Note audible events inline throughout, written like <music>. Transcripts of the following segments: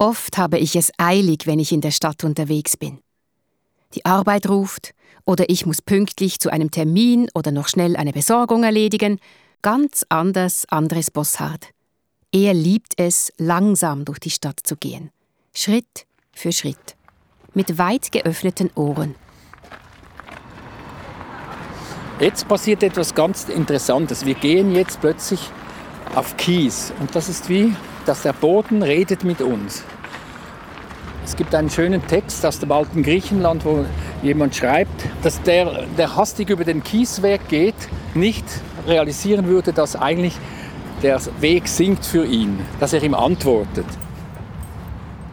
Oft habe ich es eilig, wenn ich in der Stadt unterwegs bin. Die Arbeit ruft, oder ich muss pünktlich zu einem Termin oder noch schnell eine Besorgung erledigen. Ganz anders Andres Bossard. Er liebt es, langsam durch die Stadt zu gehen. Schritt für Schritt. Mit weit geöffneten Ohren. Jetzt passiert etwas ganz Interessantes. Wir gehen jetzt plötzlich auf Kies. Und das ist wie, dass der Boden redet mit uns. Es gibt einen schönen Text aus dem alten Griechenland, wo jemand schreibt, dass der, der hastig über den Kiesweg geht, nicht realisieren würde, dass eigentlich der Weg singt für ihn, dass er ihm antwortet.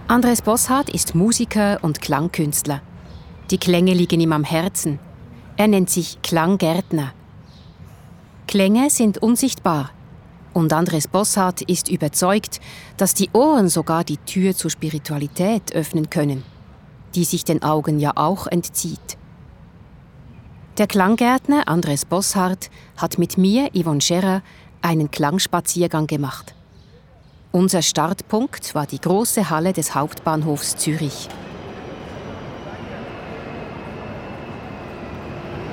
Andres Bosshardt ist Musiker und Klangkünstler. Die Klänge liegen ihm am Herzen. Er nennt sich Klanggärtner. Klänge sind unsichtbar. Und Andres Bosshardt ist überzeugt, dass die Ohren sogar die Tür zur Spiritualität öffnen können, die sich den Augen ja auch entzieht. Der Klanggärtner Andres Bosshardt hat mit mir, Yvonne Scherer, einen Klangspaziergang gemacht. Unser Startpunkt war die große Halle des Hauptbahnhofs Zürich.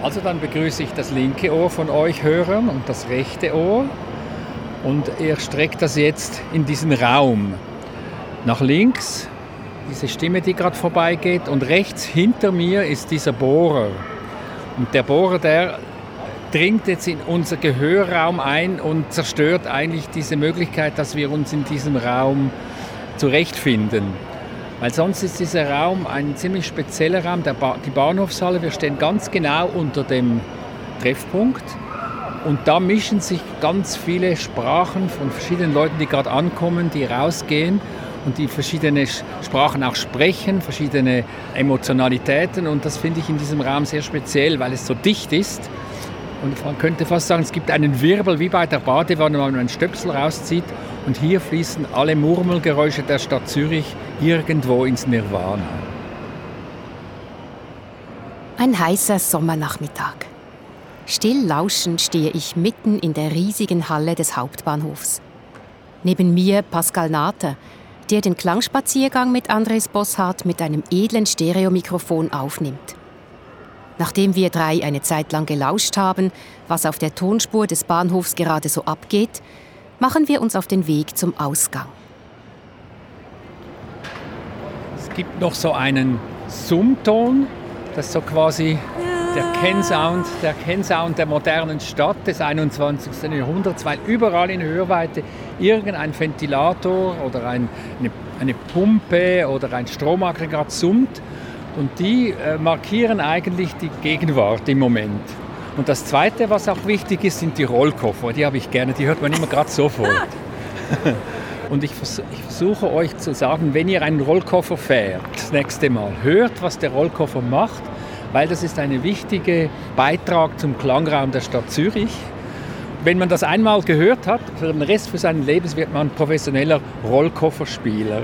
Also dann begrüße ich das linke Ohr von euch Hörern und das rechte Ohr. Und er streckt das jetzt in diesen Raum. Nach links, diese Stimme, die gerade vorbeigeht. Und rechts hinter mir ist dieser Bohrer. Und der Bohrer, der dringt jetzt in unser Gehörraum ein und zerstört eigentlich diese Möglichkeit, dass wir uns in diesem Raum zurechtfinden. Weil sonst ist dieser Raum ein ziemlich spezieller Raum, ba die Bahnhofshalle. Wir stehen ganz genau unter dem Treffpunkt. Und da mischen sich ganz viele Sprachen von verschiedenen Leuten, die gerade ankommen, die rausgehen und die verschiedene Sprachen auch sprechen, verschiedene Emotionalitäten. Und das finde ich in diesem Raum sehr speziell, weil es so dicht ist. Und man könnte fast sagen, es gibt einen Wirbel wie bei der Badewanne, wenn man einen Stöpsel rauszieht. Und hier fließen alle Murmelgeräusche der Stadt Zürich irgendwo ins Nirvana. Ein heißer Sommernachmittag. Still lauschend stehe ich mitten in der riesigen Halle des Hauptbahnhofs. Neben mir Pascal Nater, der den Klangspaziergang mit Andres Bosshardt mit einem edlen Stereomikrofon aufnimmt. Nachdem wir drei eine Zeit lang gelauscht haben, was auf der Tonspur des Bahnhofs gerade so abgeht, machen wir uns auf den Weg zum Ausgang. Es gibt noch so einen Summton, das ist so quasi der Kennsound, der Kennsound der modernen Stadt des 21. Jahrhunderts, weil überall in Hörweite irgendein Ventilator oder ein, eine, eine, Pumpe oder ein Stromaggregat summt und die äh, markieren eigentlich die Gegenwart im Moment. Und das Zweite, was auch wichtig ist, sind die Rollkoffer. Die habe ich gerne, die hört man immer gerade sofort. <laughs> Und ich, ich, versuche euch zu sagen, wenn ihr einen Rollkoffer fährt, das nächste Mal, hört, was der Rollkoffer macht, weil das ist ein wichtiger Beitrag zum Klangraum der Stadt Zürich. Wenn man das einmal gehört hat, für den Rest für seines Lebens wird man professioneller Rollkofferspieler.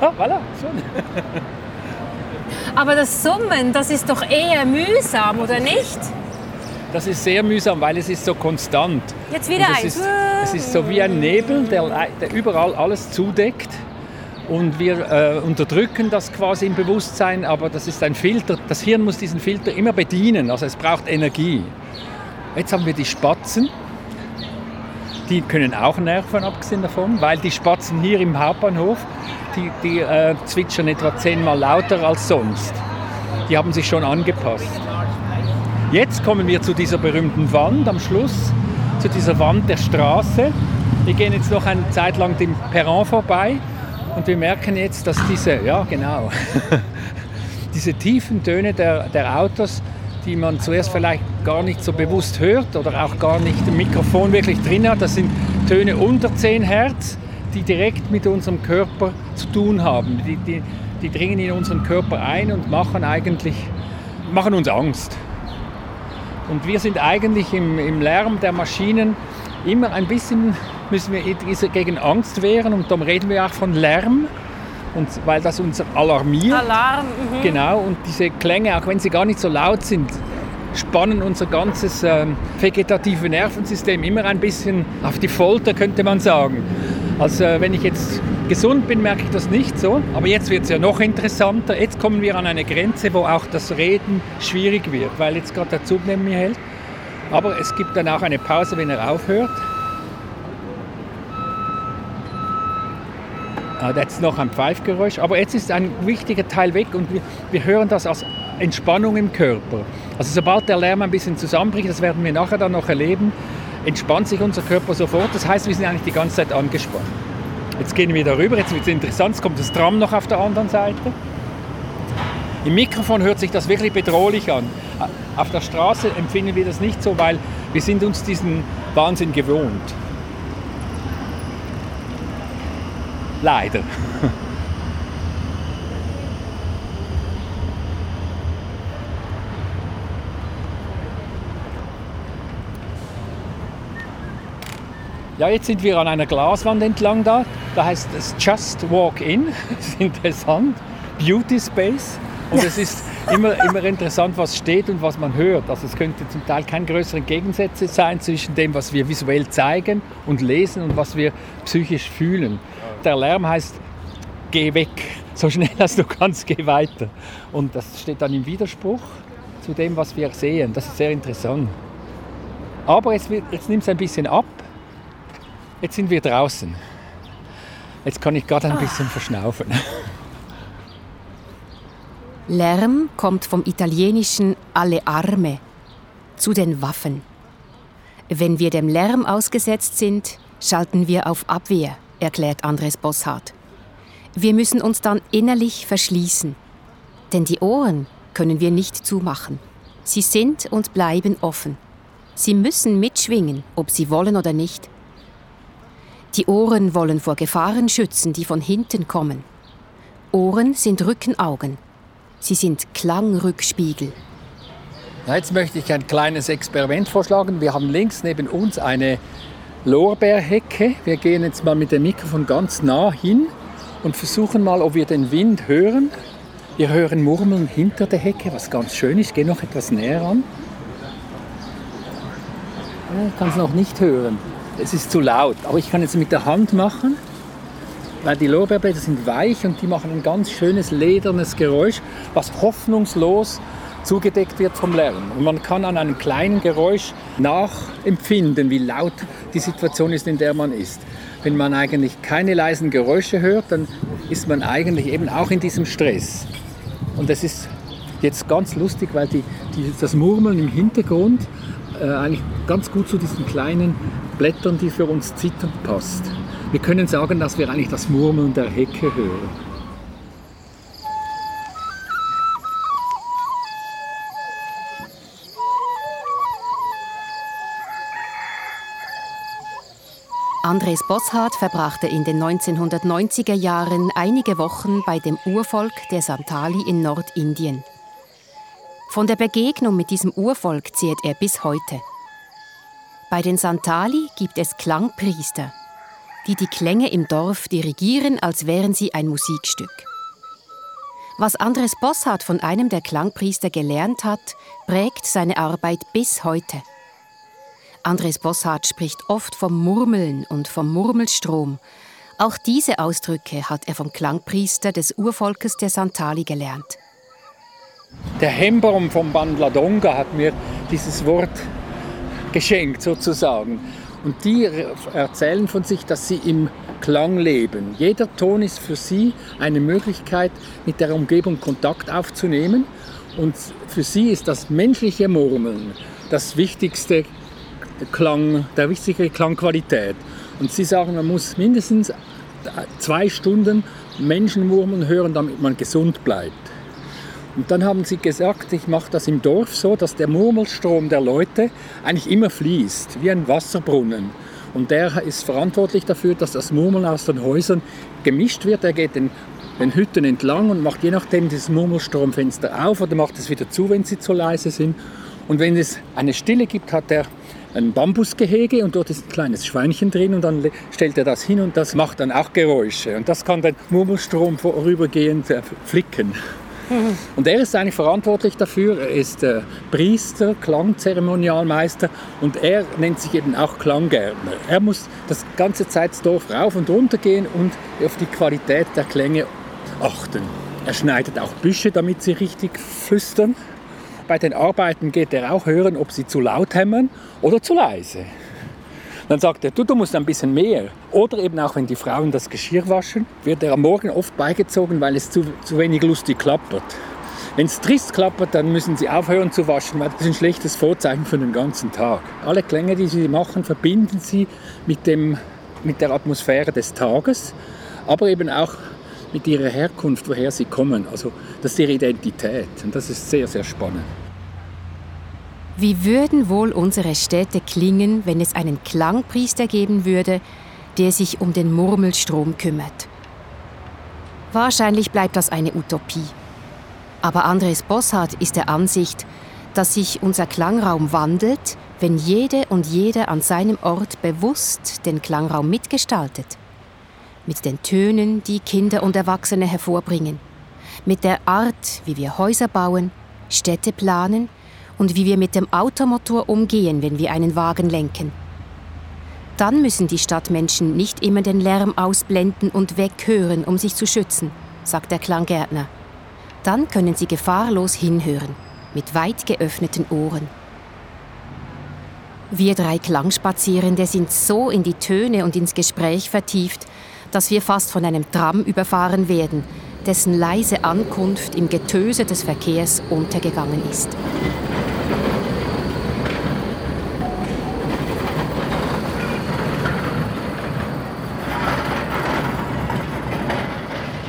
Ah, voilà, so. <laughs> Aber das Summen, das ist doch eher mühsam, oder nicht? Das ist sehr mühsam, weil es ist so konstant. Jetzt wieder eins. Ist, es ist so wie ein Nebel, der, der überall alles zudeckt. Und wir äh, unterdrücken das quasi im Bewusstsein, aber das ist ein Filter. Das Hirn muss diesen Filter immer bedienen, also es braucht Energie. Jetzt haben wir die Spatzen. Die können auch nerven, abgesehen davon, weil die Spatzen hier im Hauptbahnhof, die, die äh, zwitschern etwa zehnmal lauter als sonst. Die haben sich schon angepasst. Jetzt kommen wir zu dieser berühmten Wand am Schluss, zu dieser Wand der Straße. Wir gehen jetzt noch eine Zeit lang dem Perron vorbei und wir merken jetzt, dass diese, ja genau, <laughs> diese tiefen Töne der, der Autos, die man zuerst vielleicht gar nicht so bewusst hört oder auch gar nicht im Mikrofon wirklich drin hat, das sind Töne unter 10 Hertz, die direkt mit unserem Körper zu tun haben. Die, die, die dringen in unseren Körper ein und machen eigentlich, machen uns Angst. Und wir sind eigentlich im, im Lärm der Maschinen immer ein bisschen, müssen wir gegen Angst wehren und darum reden wir auch von Lärm. Und weil das uns alarmiert. Alarm. Mhm. Genau, und diese Klänge, auch wenn sie gar nicht so laut sind, spannen unser ganzes äh, vegetative Nervensystem immer ein bisschen auf die Folter, könnte man sagen. Also wenn ich jetzt gesund bin, merke ich das nicht so. Aber jetzt wird es ja noch interessanter. Jetzt kommen wir an eine Grenze, wo auch das Reden schwierig wird, weil jetzt gerade der Zug neben mir hält. Aber es gibt dann auch eine Pause, wenn er aufhört. Jetzt noch ein Pfeifgeräusch. Aber jetzt ist ein wichtiger Teil weg und wir, wir hören das als Entspannung im Körper. Also sobald der Lärm ein bisschen zusammenbricht, das werden wir nachher dann noch erleben, entspannt sich unser Körper sofort. Das heißt, wir sind eigentlich die ganze Zeit angespannt. Jetzt gehen wir darüber, jetzt wird es interessant, jetzt kommt das Tram noch auf der anderen Seite. Im Mikrofon hört sich das wirklich bedrohlich an. Auf der Straße empfinden wir das nicht so, weil wir sind uns diesen Wahnsinn gewohnt. Leider. <laughs> Ja, jetzt sind wir an einer Glaswand entlang da. Da heißt es Just Walk In. <laughs> Das ist interessant. Beauty Space. Und es ist immer, immer interessant, was steht und was man hört. Also es könnte zum Teil keine größeren Gegensätze sein zwischen dem, was wir visuell zeigen und lesen und was wir psychisch fühlen. Der Lärm heißt, geh weg. So schnell als du kannst, geh weiter. Und das steht dann im Widerspruch zu dem, was wir sehen. Das ist sehr interessant. Aber jetzt, jetzt nimmt es ein bisschen ab Jetzt sind wir draußen. Jetzt kann ich gerade ein bisschen verschnaufen. <laughs> Lärm kommt vom italienischen alle arme, zu den Waffen. Wenn wir dem Lärm ausgesetzt sind, schalten wir auf Abwehr, erklärt Andres Bosshardt. Wir müssen uns dann innerlich verschließen, denn die Ohren können wir nicht zumachen. Sie sind und bleiben offen. Sie müssen mitschwingen, ob sie wollen oder nicht. Die Ohren wollen vor Gefahren schützen, die von hinten kommen. Ohren sind Rückenaugen. Sie sind Klangrückspiegel. Jetzt möchte ich ein kleines Experiment vorschlagen. Wir haben links neben uns eine Lorbeerhecke. Wir gehen jetzt mal mit dem Mikrofon ganz nah hin und versuchen mal, ob wir den Wind hören. Wir hören Murmeln hinter der Hecke, was ganz schön ist. Ich gehe noch etwas näher an. Ich kann es noch nicht hören es ist zu laut. Aber ich kann jetzt mit der Hand machen, weil die Lorbeerblätter sind weich und die machen ein ganz schönes ledernes Geräusch, was hoffnungslos zugedeckt wird vom Lärm. Und man kann an einem kleinen Geräusch nachempfinden, wie laut die Situation ist, in der man ist. Wenn man eigentlich keine leisen Geräusche hört, dann ist man eigentlich eben auch in diesem Stress. Und das ist jetzt ganz lustig, weil die, die, das Murmeln im Hintergrund äh, eigentlich ganz gut zu diesen kleinen Blättern, die für uns zittern, passt. Wir können sagen, dass wir eigentlich das Murmeln der Hecke hören. Andres Bosshardt verbrachte in den 1990er Jahren einige Wochen bei dem Urvolk der Santali in Nordindien. Von der Begegnung mit diesem Urvolk zehrt er bis heute. Bei den Santali gibt es Klangpriester, die die Klänge im Dorf dirigieren, als wären sie ein Musikstück. Was Andres Bosshardt von einem der Klangpriester gelernt hat, prägt seine Arbeit bis heute. Andres Bosshardt spricht oft vom Murmeln und vom Murmelstrom. Auch diese Ausdrücke hat er vom Klangpriester des Urvolkes der Santali gelernt. Der Hembaum vom Bandladonga hat mir dieses Wort geschenkt sozusagen. Und die erzählen von sich, dass sie im Klang leben. Jeder Ton ist für sie eine Möglichkeit, mit der Umgebung Kontakt aufzunehmen. Und für sie ist das menschliche Murmeln das wichtigste Klang, der wichtige Klangqualität. Und sie sagen, man muss mindestens zwei Stunden Menschenmurmeln hören, damit man gesund bleibt. Und dann haben sie gesagt, ich mache das im Dorf so, dass der Murmelstrom der Leute eigentlich immer fließt, wie ein Wasserbrunnen. Und der ist verantwortlich dafür, dass das Murmeln aus den Häusern gemischt wird. Er geht den, den Hütten entlang und macht je nachdem dieses Murmelstromfenster auf oder macht es wieder zu, wenn sie zu leise sind. Und wenn es eine Stille gibt, hat er ein Bambusgehege und dort ist ein kleines Schweinchen drin und dann stellt er das hin und das macht dann auch Geräusche. Und das kann den Murmelstrom vorübergehend flicken. Und er ist eigentlich verantwortlich dafür. Er ist äh, Priester, Klangzeremonialmeister und er nennt sich eben auch Klanggärtner. Er muss das ganze Zeit das Dorf rauf und runter gehen und auf die Qualität der Klänge achten. Er schneidet auch Büsche, damit sie richtig flüstern. Bei den Arbeiten geht er auch hören, ob sie zu laut hämmern oder zu leise. Dann sagt er, du, du musst ein bisschen mehr. Oder eben auch, wenn die Frauen das Geschirr waschen, wird er am Morgen oft beigezogen, weil es zu, zu wenig lustig klappert. Wenn es trist klappert, dann müssen sie aufhören zu waschen, weil das ist ein schlechtes Vorzeichen für den ganzen Tag. Alle Klänge, die sie machen, verbinden sie mit, dem, mit der Atmosphäre des Tages, aber eben auch mit ihrer Herkunft, woher sie kommen. Also das ist ihre Identität und das ist sehr, sehr spannend. Wie würden wohl unsere Städte klingen, wenn es einen Klangpriester geben würde, der sich um den Murmelstrom kümmert? Wahrscheinlich bleibt das eine Utopie. Aber Andres Bossart ist der Ansicht, dass sich unser Klangraum wandelt, wenn jede und jeder an seinem Ort bewusst den Klangraum mitgestaltet. Mit den Tönen, die Kinder und Erwachsene hervorbringen. Mit der Art, wie wir Häuser bauen, Städte planen und wie wir mit dem Automotor umgehen, wenn wir einen Wagen lenken. Dann müssen die Stadtmenschen nicht immer den Lärm ausblenden und weghören, um sich zu schützen, sagt der Klanggärtner. Dann können sie gefahrlos hinhören, mit weit geöffneten Ohren. Wir drei Klangspazierende sind so in die Töne und ins Gespräch vertieft, dass wir fast von einem Tram überfahren werden, dessen leise Ankunft im Getöse des Verkehrs untergegangen ist.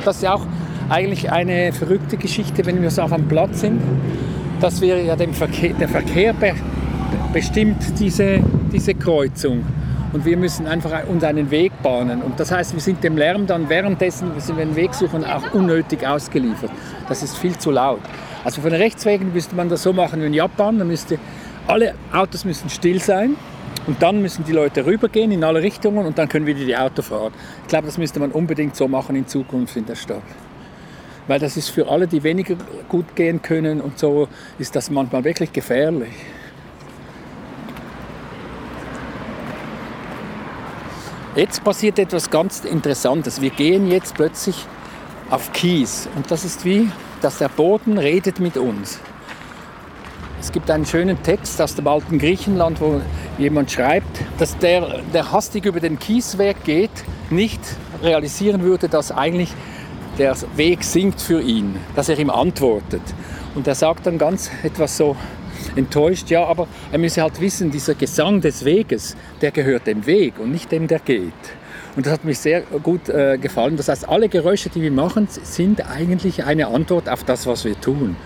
Das ist auch eigentlich eine verrückte Geschichte, wenn wir so auf einem Platz sind, dass wir ja dem Verkehr, der Verkehr be bestimmt diese, diese Kreuzung und wir müssen einfach uns einen Weg bahnen. Und das heißt, wir sind dem Lärm dann währenddessen, wenn wir einen Weg suchen, auch unnötig ausgeliefert. Das ist viel zu laut. Also von den Rechtswegen müsste man das so machen wie in Japan. Da müsste, alle Autos müssen still sein und dann müssen die Leute rübergehen in alle Richtungen und dann können wieder die Auto fahren. Ich glaube, das müsste man unbedingt so machen in Zukunft in der Stadt. Weil das ist für alle, die weniger gut gehen können und so, ist das manchmal wirklich gefährlich. Jetzt passiert etwas ganz Interessantes. Wir gehen jetzt plötzlich auf Kies und das ist wie, dass der Boden redet mit uns. Es gibt einen schönen Text aus dem alten Griechenland, wo jemand schreibt, dass der, der hastig über den Kiesweg geht, nicht realisieren würde, dass eigentlich der Weg singt für ihn, dass er ihm antwortet. Und er sagt dann ganz etwas so enttäuscht, ja, aber er müsse halt wissen, dieser Gesang des Weges, der gehört dem Weg und nicht dem, der geht. Und das hat mich sehr gut äh, gefallen. Das heißt, alle Geräusche, die wir machen, sind eigentlich eine Antwort auf das, was wir tun.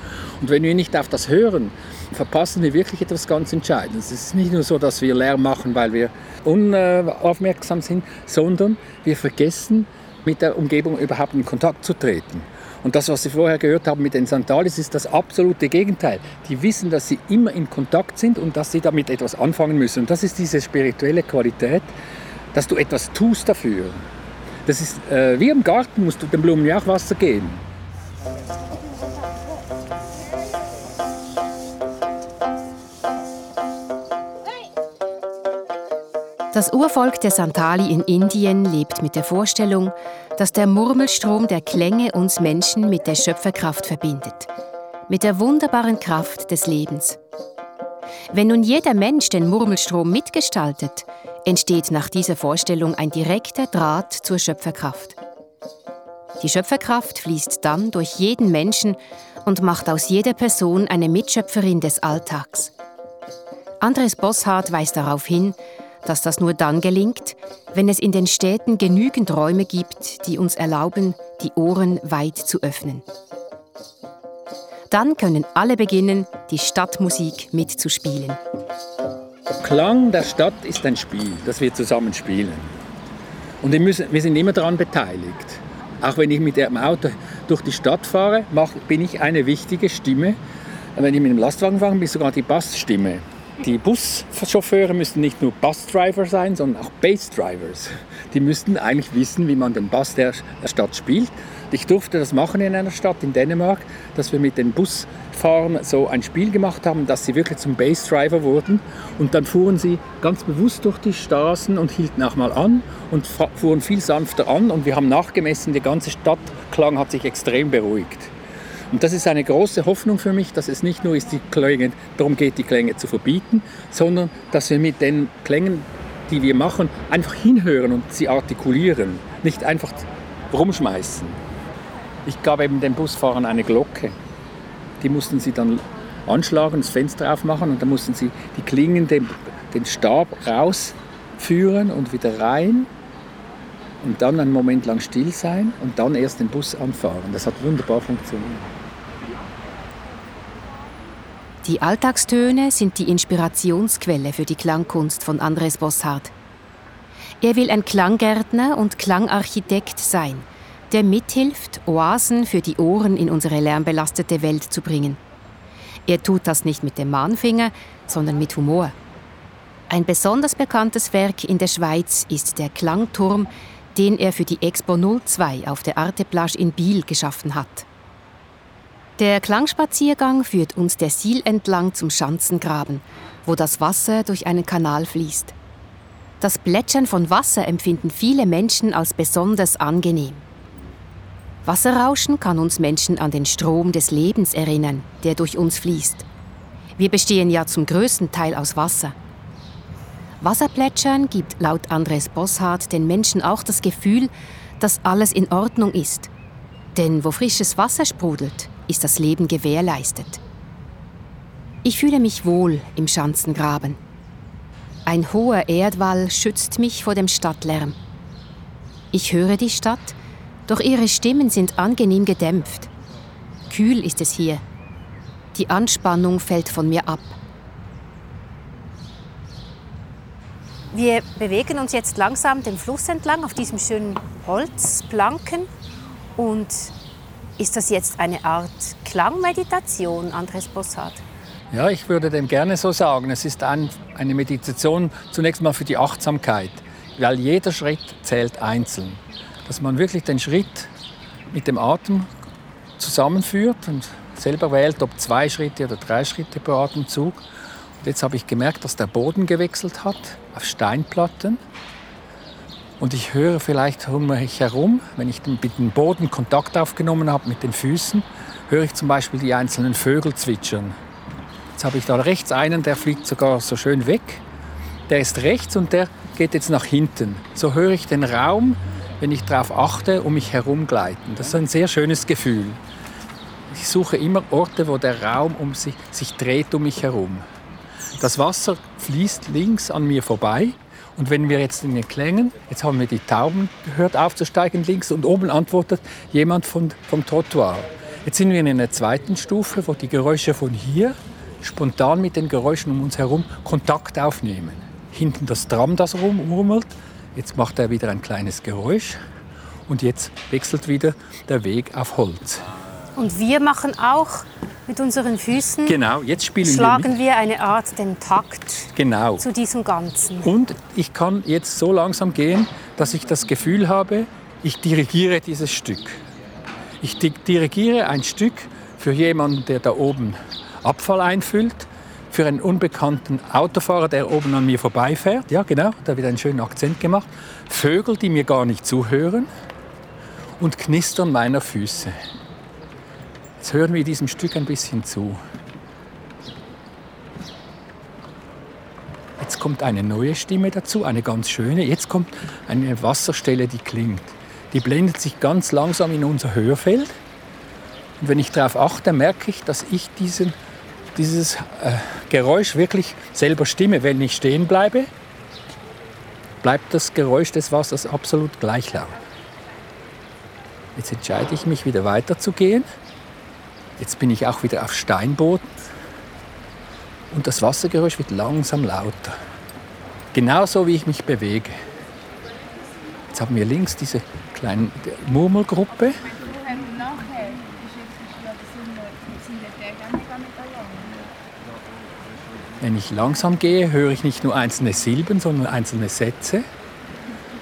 Und wenn wir nicht auf das hören, verpassen wir wirklich etwas ganz Entscheidendes. Es ist nicht nur so, dass wir Lärm machen, weil wir unaufmerksam sind, sondern wir vergessen, mit der Umgebung überhaupt in Kontakt zu treten. Und das, was Sie vorher gehört haben mit den Santalis, ist das absolute Gegenteil. Die wissen, dass sie immer in Kontakt sind und dass sie damit etwas anfangen müssen. Und das ist diese spirituelle Qualität, dass du etwas tust dafür. Das ist äh, wie im Garten, musst du den Blumen ja auch Wasser geben. Das Urvolk der Santali in Indien lebt mit der Vorstellung, dass der Murmelstrom der Klänge uns Menschen mit der Schöpferkraft verbindet, mit der wunderbaren Kraft des Lebens. Wenn nun jeder Mensch den Murmelstrom mitgestaltet, entsteht nach dieser Vorstellung ein direkter Draht zur Schöpferkraft. Die Schöpferkraft fließt dann durch jeden Menschen und macht aus jeder Person eine Mitschöpferin des Alltags. Andres Bosshardt weist darauf hin, dass das nur dann gelingt, wenn es in den Städten genügend Räume gibt, die uns erlauben, die Ohren weit zu öffnen. Dann können alle beginnen, die Stadtmusik mitzuspielen. Klang der Stadt ist ein Spiel, das wir zusammen spielen. Und wir sind immer daran beteiligt. Auch wenn ich mit dem Auto durch die Stadt fahre, bin ich eine wichtige Stimme. Wenn ich mit dem Lastwagen fahre, bin ich sogar die Bassstimme. Die Buschauffeure müssten nicht nur Busdriver sein, sondern auch Bassdrivers. Die müssten eigentlich wissen, wie man den Bass der Stadt spielt. Ich durfte das machen in einer Stadt in Dänemark, dass wir mit den Busfahrern so ein Spiel gemacht haben, dass sie wirklich zum Bassdriver wurden. Und dann fuhren sie ganz bewusst durch die Straßen und hielten auch mal an und fuhren viel sanfter an. Und wir haben nachgemessen, die ganze Stadtklang hat sich extrem beruhigt. Und das ist eine große Hoffnung für mich, dass es nicht nur ist, die Klänge, darum geht, die Klänge zu verbieten, sondern dass wir mit den Klängen, die wir machen, einfach hinhören und sie artikulieren, nicht einfach rumschmeißen. Ich gab eben den Busfahrern eine Glocke. Die mussten sie dann anschlagen, das Fenster aufmachen und dann mussten sie die Klingen, den, den Stab rausführen und wieder rein und dann einen Moment lang still sein und dann erst den Bus anfahren. Das hat wunderbar funktioniert. Die Alltagstöne sind die Inspirationsquelle für die Klangkunst von Andres Bosshardt. Er will ein Klanggärtner und Klangarchitekt sein, der mithilft, Oasen für die Ohren in unsere lärmbelastete Welt zu bringen. Er tut das nicht mit dem Mahnfinger, sondern mit Humor. Ein besonders bekanntes Werk in der Schweiz ist der Klangturm, den er für die Expo 02 auf der Arte Plage in Biel geschaffen hat. Der Klangspaziergang führt uns der Siel entlang zum Schanzengraben, wo das Wasser durch einen Kanal fließt. Das Plätschern von Wasser empfinden viele Menschen als besonders angenehm. Wasserrauschen kann uns Menschen an den Strom des Lebens erinnern, der durch uns fließt. Wir bestehen ja zum größten Teil aus Wasser. Wasserplätschern gibt laut Andres Bosshardt den Menschen auch das Gefühl, dass alles in Ordnung ist. Denn wo frisches Wasser sprudelt, ist das Leben gewährleistet. Ich fühle mich wohl im Schanzengraben. Ein hoher Erdwall schützt mich vor dem Stadtlärm. Ich höre die Stadt, doch ihre Stimmen sind angenehm gedämpft. Kühl ist es hier. Die Anspannung fällt von mir ab. Wir bewegen uns jetzt langsam den Fluss entlang auf diesem schönen Holzplanken und ist das jetzt eine Art Klangmeditation, Andres Bossard? Ja, ich würde dem gerne so sagen. Es ist ein, eine Meditation zunächst mal für die Achtsamkeit, weil jeder Schritt zählt einzeln. Dass man wirklich den Schritt mit dem Atem zusammenführt und selber wählt, ob zwei Schritte oder drei Schritte pro Atemzug. Und jetzt habe ich gemerkt, dass der Boden gewechselt hat auf Steinplatten. Und ich höre vielleicht um mich herum, wenn ich mit dem Boden Kontakt aufgenommen habe mit den Füßen, höre ich zum Beispiel die einzelnen Vögel zwitschern. Jetzt habe ich da rechts einen, der fliegt sogar so schön weg. Der ist rechts und der geht jetzt nach hinten. So höre ich den Raum, wenn ich darauf achte, um mich herum gleiten. Das ist ein sehr schönes Gefühl. Ich suche immer Orte, wo der Raum um sich, sich dreht um mich herum. Das Wasser fließt links an mir vorbei und wenn wir jetzt in den Klängen, jetzt haben wir die Tauben gehört aufzusteigen links und oben antwortet jemand von, vom Trottoir. Jetzt sind wir in einer zweiten Stufe, wo die Geräusche von hier spontan mit den Geräuschen um uns herum Kontakt aufnehmen. Hinten das Tram, das rumrummelt. Jetzt macht er wieder ein kleines Geräusch und jetzt wechselt wieder der Weg auf Holz. Und wir machen auch mit unseren Füßen genau, jetzt spielen schlagen wir, wir eine Art den Takt genau. zu diesem Ganzen. Und ich kann jetzt so langsam gehen, dass ich das Gefühl habe, ich dirigiere dieses Stück. Ich dirigiere ein Stück für jemanden, der da oben Abfall einfüllt, für einen unbekannten Autofahrer, der oben an mir vorbeifährt. Ja, genau, da wird ein schönen Akzent gemacht. Vögel, die mir gar nicht zuhören und Knistern meiner Füße. Jetzt hören wir diesem Stück ein bisschen zu. Jetzt kommt eine neue Stimme dazu, eine ganz schöne. Jetzt kommt eine Wasserstelle, die klingt. Die blendet sich ganz langsam in unser Hörfeld. Und wenn ich darauf achte, merke ich, dass ich diesen, dieses äh, Geräusch wirklich selber stimme. Wenn ich stehen bleibe, bleibt das Geräusch des Wassers absolut gleich laut. Jetzt entscheide ich mich wieder weiterzugehen. Jetzt bin ich auch wieder auf Steinboden und das Wassergeräusch wird langsam lauter. Genauso wie ich mich bewege. Jetzt haben wir links diese kleine Murmelgruppe. Wenn ich langsam gehe, höre ich nicht nur einzelne Silben, sondern einzelne Sätze.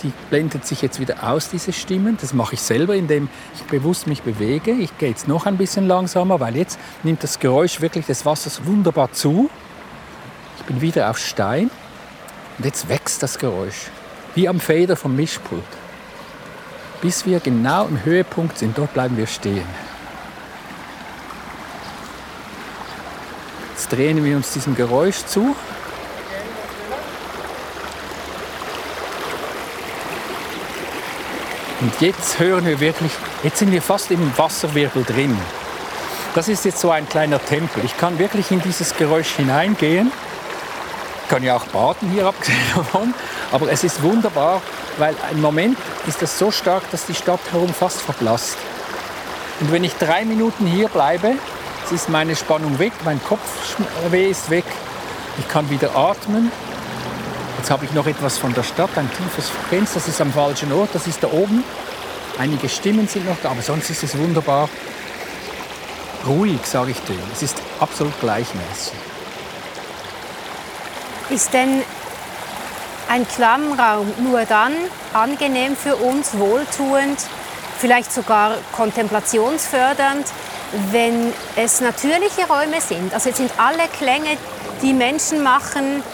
Die blendet sich jetzt wieder aus, diese Stimmen. Das mache ich selber, indem ich bewusst mich bewege. Ich gehe jetzt noch ein bisschen langsamer, weil jetzt nimmt das Geräusch wirklich des Wassers wunderbar zu. Ich bin wieder auf Stein und jetzt wächst das Geräusch, wie am Feder vom Mischpult. Bis wir genau im Höhepunkt sind, dort bleiben wir stehen. Jetzt drehen wir uns diesem Geräusch zu Und jetzt hören wir wirklich, jetzt sind wir fast im Wasserwirbel drin. Das ist jetzt so ein kleiner Tempel. Ich kann wirklich in dieses Geräusch hineingehen. Ich kann ja auch baden hier abgesehen davon. Aber es ist wunderbar, weil im Moment ist es so stark, dass die Stadt herum fast verblasst. Und wenn ich drei Minuten hier bleibe, ist meine Spannung weg, mein Kopfweh ist weg, ich kann wieder atmen Jetzt habe ich noch etwas von der Stadt, ein tiefes Fenster, das ist am falschen Ort, das ist da oben. Einige Stimmen sind noch da, aber sonst ist es wunderbar ruhig, sage ich dir. Es ist absolut gleichmäßig. Ist denn ein Klammraum nur dann angenehm für uns, wohltuend, vielleicht sogar kontemplationsfördernd, wenn es natürliche Räume sind? Also jetzt sind alle Klänge, die Menschen machen,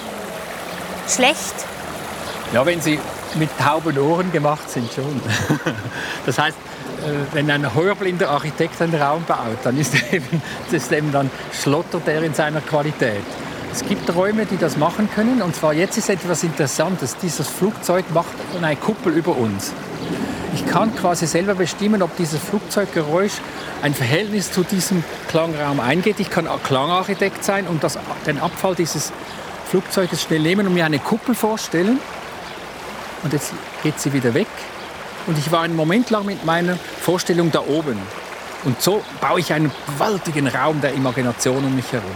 schlecht? Ja, wenn sie mit tauben Ohren gemacht sind, schon. <laughs> Das heißt, äh, wenn ein hörblinder Architekt einen Raum baut, dann ist <laughs> eben, ist eben dann schlottert er in seiner Qualität. Es gibt Räume, die das machen können. Und zwar jetzt ist etwas Interessantes. Dieses Flugzeug macht eine Kuppel über uns. Ich kann quasi selber bestimmen, ob dieses Flugzeuggeräusch ein Verhältnis zu diesem Klangraum eingeht. Ich kann Klangarchitekt sein und das, den Abfall dieses Flugzeuges schnell nehmen und mir eine Kuppel vorstellen. Und jetzt geht sie wieder weg. Und ich war einen Moment lang mit meiner Vorstellung da oben. Und so baue ich einen gewaltigen Raum der Imagination um mich herum.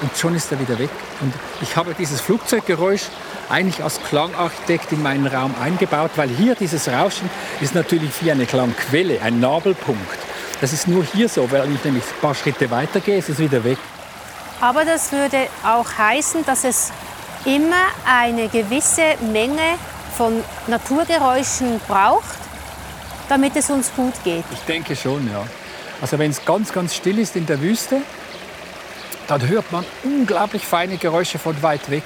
Und schon ist er wieder weg. Und ich habe dieses Flugzeuggeräusch eigentlich als Klangarchitekt in meinen Raum eingebaut, weil hier dieses Rauschen ist natürlich wie eine Klangquelle, ein Nabelpunkt. Das ist nur hier so, weil ich nämlich ein paar Schritte weiter gehe, ist es wieder weg. Aber das würde auch heißen, dass es immer eine gewisse Menge von Naturgeräuschen braucht, damit es uns gut geht. Ich denke schon, ja. Also wenn es ganz, ganz still ist in der Wüste, dann hört man unglaublich feine Geräusche von weit weg.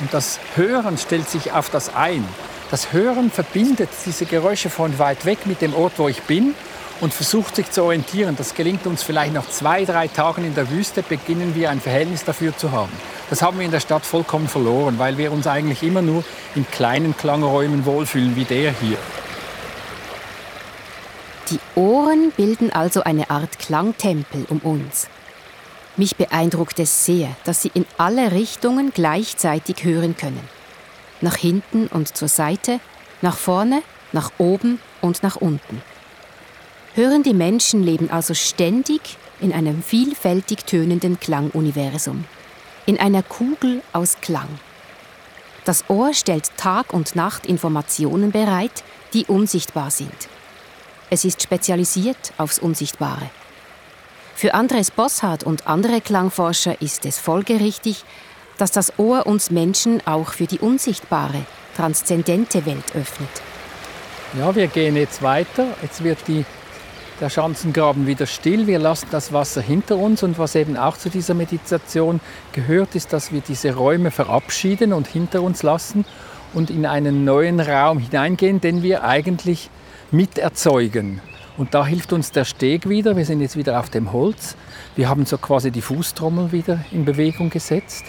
Und das Hören stellt sich auf das ein. Das Hören verbindet diese Geräusche von weit weg mit dem Ort, wo ich bin und versucht sich zu orientieren. Das gelingt uns vielleicht nach zwei, drei Tagen in der Wüste, beginnen wir ein Verhältnis dafür zu haben. Das haben wir in der Stadt vollkommen verloren, weil wir uns eigentlich immer nur in kleinen Klangräumen wohlfühlen, wie der hier. Die Ohren bilden also eine Art Klangtempel um uns. Mich beeindruckt es sehr, dass sie in alle Richtungen gleichzeitig hören können. Nach hinten und zur Seite, nach vorne, nach oben und nach unten. Hörende Menschen leben also ständig in einem vielfältig tönenden Klanguniversum, in einer Kugel aus Klang. Das Ohr stellt Tag und Nacht Informationen bereit, die unsichtbar sind. Es ist spezialisiert aufs Unsichtbare. Für Andres Bosshardt und andere Klangforscher ist es folgerichtig, dass das Ohr uns Menschen auch für die unsichtbare, transzendente Welt öffnet. Ja, wir gehen jetzt weiter. Jetzt wird die der Schanzengraben wieder still. Wir lassen das Wasser hinter uns und was eben auch zu dieser Meditation gehört, ist, dass wir diese Räume verabschieden und hinter uns lassen und in einen neuen Raum hineingehen, den wir eigentlich miterzeugen. Und da hilft uns der Steg wieder. Wir sind jetzt wieder auf dem Holz. Wir haben so quasi die Fußtrommel wieder in Bewegung gesetzt.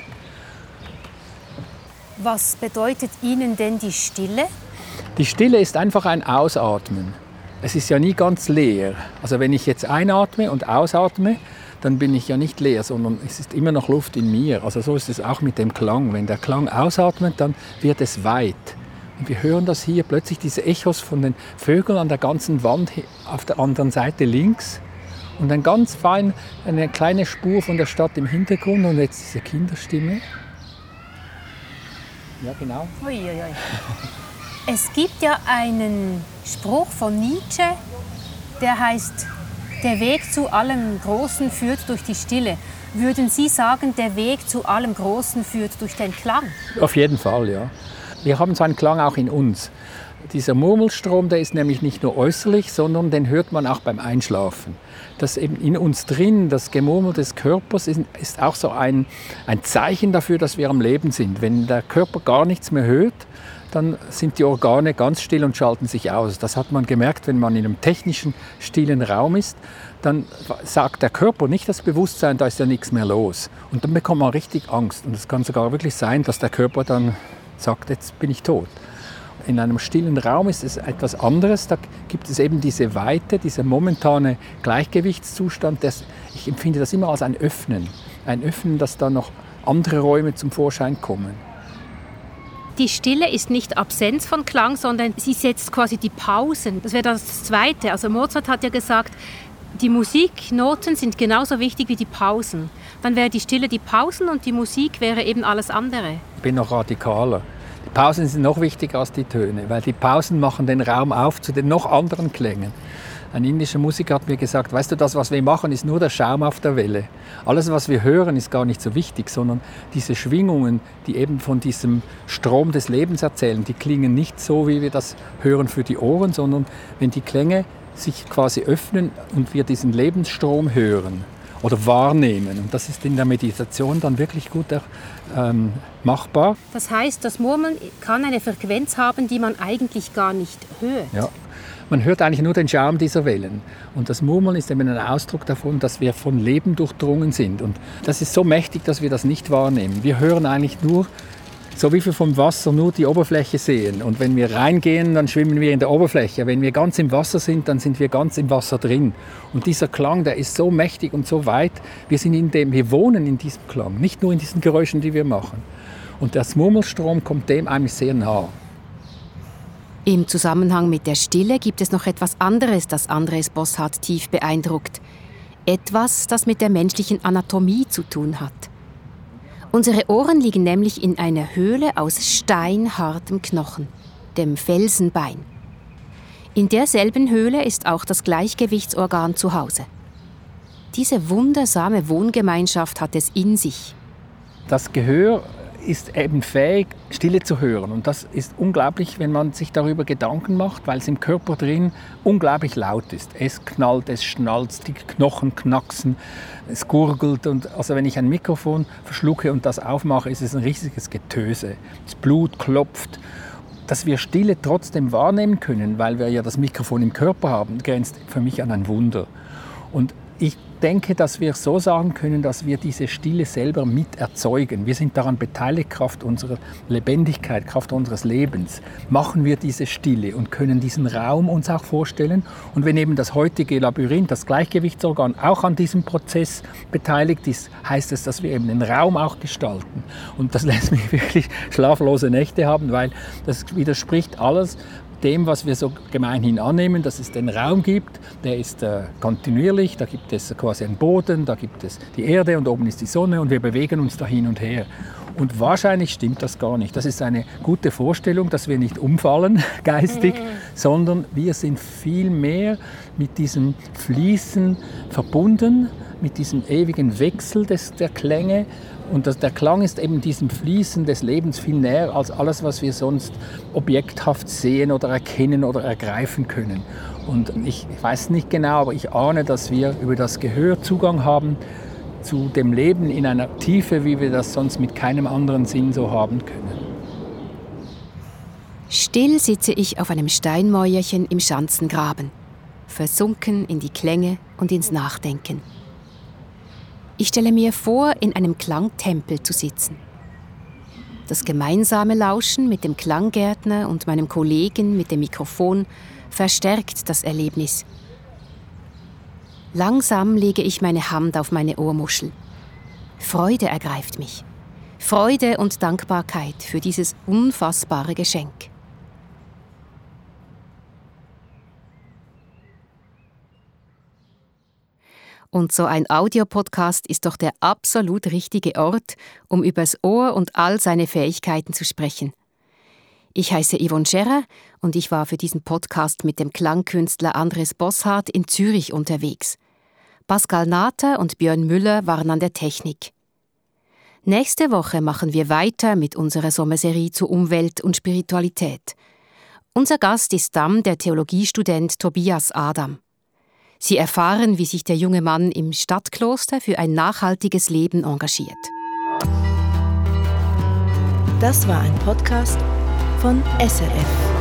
Was bedeutet Ihnen denn die Stille? Die Stille ist einfach ein Ausatmen es ist ja nie ganz leer. Also wenn ich jetzt einatme und ausatme, dann bin ich ja nicht leer, sondern es ist immer noch Luft in mir. Also so ist es auch mit dem Klang. Wenn der Klang ausatmet, dann wird es weit. Und wir hören das hier plötzlich, diese Echos von den Vögeln an der ganzen Wand auf der anderen Seite links. Und dann ganz fein eine kleine Spur von der Stadt im Hintergrund und jetzt diese Kinderstimme. Ja, genau. Ui, ui, ui. <laughs> Es gibt ja einen Spruch von Nietzsche, der heißt, der Weg zu allem Großen führt durch die Stille. Würden Sie sagen, der Weg zu allem Großen führt durch den Klang? Auf jeden Fall, ja. Wir haben so einen Klang auch in uns. Dieser Murmelstrom, der ist nämlich nicht nur äußerlich, sondern den hört man auch beim Einschlafen. Das eben in uns drin, das Gemurmel des Körpers, ist, ist auch so ein, ein Zeichen dafür, dass wir am Leben sind. Wenn der Körper gar nichts mehr hört, dann sind die Organe ganz still und schalten sich aus. Das hat man gemerkt, wenn man in einem technischen, stillen Raum ist. Dann sagt der Körper, nicht das Bewusstsein, da ist ja nichts mehr los. Und dann bekommt man richtig Angst. Und es kann sogar wirklich sein, dass der Körper dann sagt, jetzt bin ich tot. In einem stillen Raum ist es etwas anderes. Da gibt es eben diese Weite, dieser momentane Gleichgewichtszustand. Das, ich empfinde das immer als ein Öffnen. Ein Öffnen, dass da noch andere Räume zum Vorschein kommen. Die Stille ist nicht Absenz von Klang, sondern sie setzt quasi die Pausen. Das wäre das Zweite. Also Mozart hat ja gesagt, die Musiknoten sind genauso wichtig wie die Pausen. Dann wäre die Stille die Pausen und die Musik wäre eben alles andere. Ich bin noch radikaler. Die Pausen sind noch wichtiger als die Töne, weil die Pausen machen den Raum auf zu den noch anderen Klängen. Ein indischer Musiker hat mir gesagt, weißt du, das, was wir machen, ist nur der Schaum auf der Welle. Alles, was wir hören, ist gar nicht so wichtig, sondern diese Schwingungen, die eben von diesem Strom des Lebens erzählen, die klingen nicht so, wie wir das hören für die Ohren, sondern wenn die Klänge sich quasi öffnen und wir diesen Lebensstrom hören oder wahrnehmen. Und das ist in der Meditation dann wirklich gut ähm, machbar. Das heißt, das Murmeln kann eine Frequenz haben, die man eigentlich gar nicht hört. Ja, man hört eigentlich nur den Schaum dieser Wellen. Und das Murmeln ist eben ein Ausdruck davon, dass wir von Leben durchdrungen sind. Und das ist so mächtig, dass wir das nicht wahrnehmen. Wir hören eigentlich nur, so wie wir vom Wasser nur die Oberfläche sehen. Und wenn wir reingehen, dann schwimmen wir in der Oberfläche. Wenn wir ganz im Wasser sind, dann sind wir ganz im Wasser drin. Und dieser Klang, der ist so mächtig und so weit. Wir sind in dem, wir wohnen in diesem Klang, nicht nur in diesen Geräuschen, die wir machen. Und der Murmelstrom kommt dem eigentlich sehr nah. Im Zusammenhang mit der Stille gibt es noch etwas anderes, das Andres Bosshardt tief beeindruckt. Etwas, das mit der menschlichen Anatomie zu tun hat. Unsere Ohren liegen nämlich in einer Höhle aus steinhartem Knochen, dem Felsenbein. In derselben Höhle ist auch das Gleichgewichtsorgan zu Hause. Diese wundersame Wohngemeinschaft hat es in sich. Das Gehör ist eben fähig, Stille zu hören. Und das ist unglaublich, wenn man sich darüber Gedanken macht, weil es im Körper drin unglaublich laut ist. Es knallt, es schnalzt, die Knochen knacksen, es gurgelt. Und also wenn ich ein Mikrofon verschlucke und das aufmache, ist es ein riesiges Getöse. Das Blut klopft. Dass wir Stille trotzdem wahrnehmen können, weil wir ja das Mikrofon im Körper haben, grenzt für mich an ein Wunder. Und ich denke, dass wir so sagen können, dass wir diese Stille selber mit erzeugen. Wir sind daran beteiligt, Kraft unserer Lebendigkeit, Kraft unseres Lebens. Machen wir diese Stille und können diesen Raum uns auch vorstellen. Und wenn eben das heutige Labyrinth, das Gleichgewichtsorgan, auch an diesem Prozess beteiligt ist, heißt es, dass wir eben den Raum auch gestalten. Und das <laughs> lässt mich wirklich schlaflose Nächte haben, weil das widerspricht alles, dem, was wir so gemeinhin annehmen, dass es den Raum gibt, der ist äh, kontinuierlich, da gibt es quasi einen Boden, da gibt es die Erde und oben ist die Sonne und wir bewegen uns da hin und her. Und wahrscheinlich stimmt das gar nicht. Das ist eine gute Vorstellung, dass wir nicht umfallen <laughs> geistig, mhm. sondern wir sind viel mehr mit diesem Fließen verbunden, mit diesem ewigen Wechsel des, der Klänge und das, der Klang ist eben diesem Fließen des Lebens viel näher als alles, was wir sonst objekthaft sehen oder erkennen oder ergreifen können. Und ich, ich weiß nicht genau, aber ich ahne, dass wir über das Gehör Zugang haben zu dem Leben in einer Tiefe, wie wir das sonst mit keinem anderen Sinn so haben können. Still sitze ich auf einem Steinmäuerchen im Schanzengraben, versunken in die Klänge und ins Nachdenken. Ich stelle mir vor, in einem Klangtempel zu sitzen. Das gemeinsame Lauschen mit dem Klanggärtner und meinem Kollegen mit dem Mikrofon verstärkt das Erlebnis. Langsam lege ich meine Hand auf meine Ohrmuschel. Freude ergreift mich. Freude und Dankbarkeit für dieses unfassbare Geschenk. Und so ein Audiopodcast ist doch der absolut richtige Ort, um übers Ohr und all seine Fähigkeiten zu sprechen. Ich heiße Yvonne Scherer und ich war für diesen Podcast mit dem Klangkünstler Andres Bosshardt in Zürich unterwegs. Pascal Nater und Björn Müller waren an der Technik. Nächste Woche machen wir weiter mit unserer Sommerserie zu Umwelt und Spiritualität. Unser Gast ist dann der Theologiestudent Tobias Adam. Sie erfahren, wie sich der junge Mann im Stadtkloster für ein nachhaltiges Leben engagiert. Das war ein Podcast von SRF.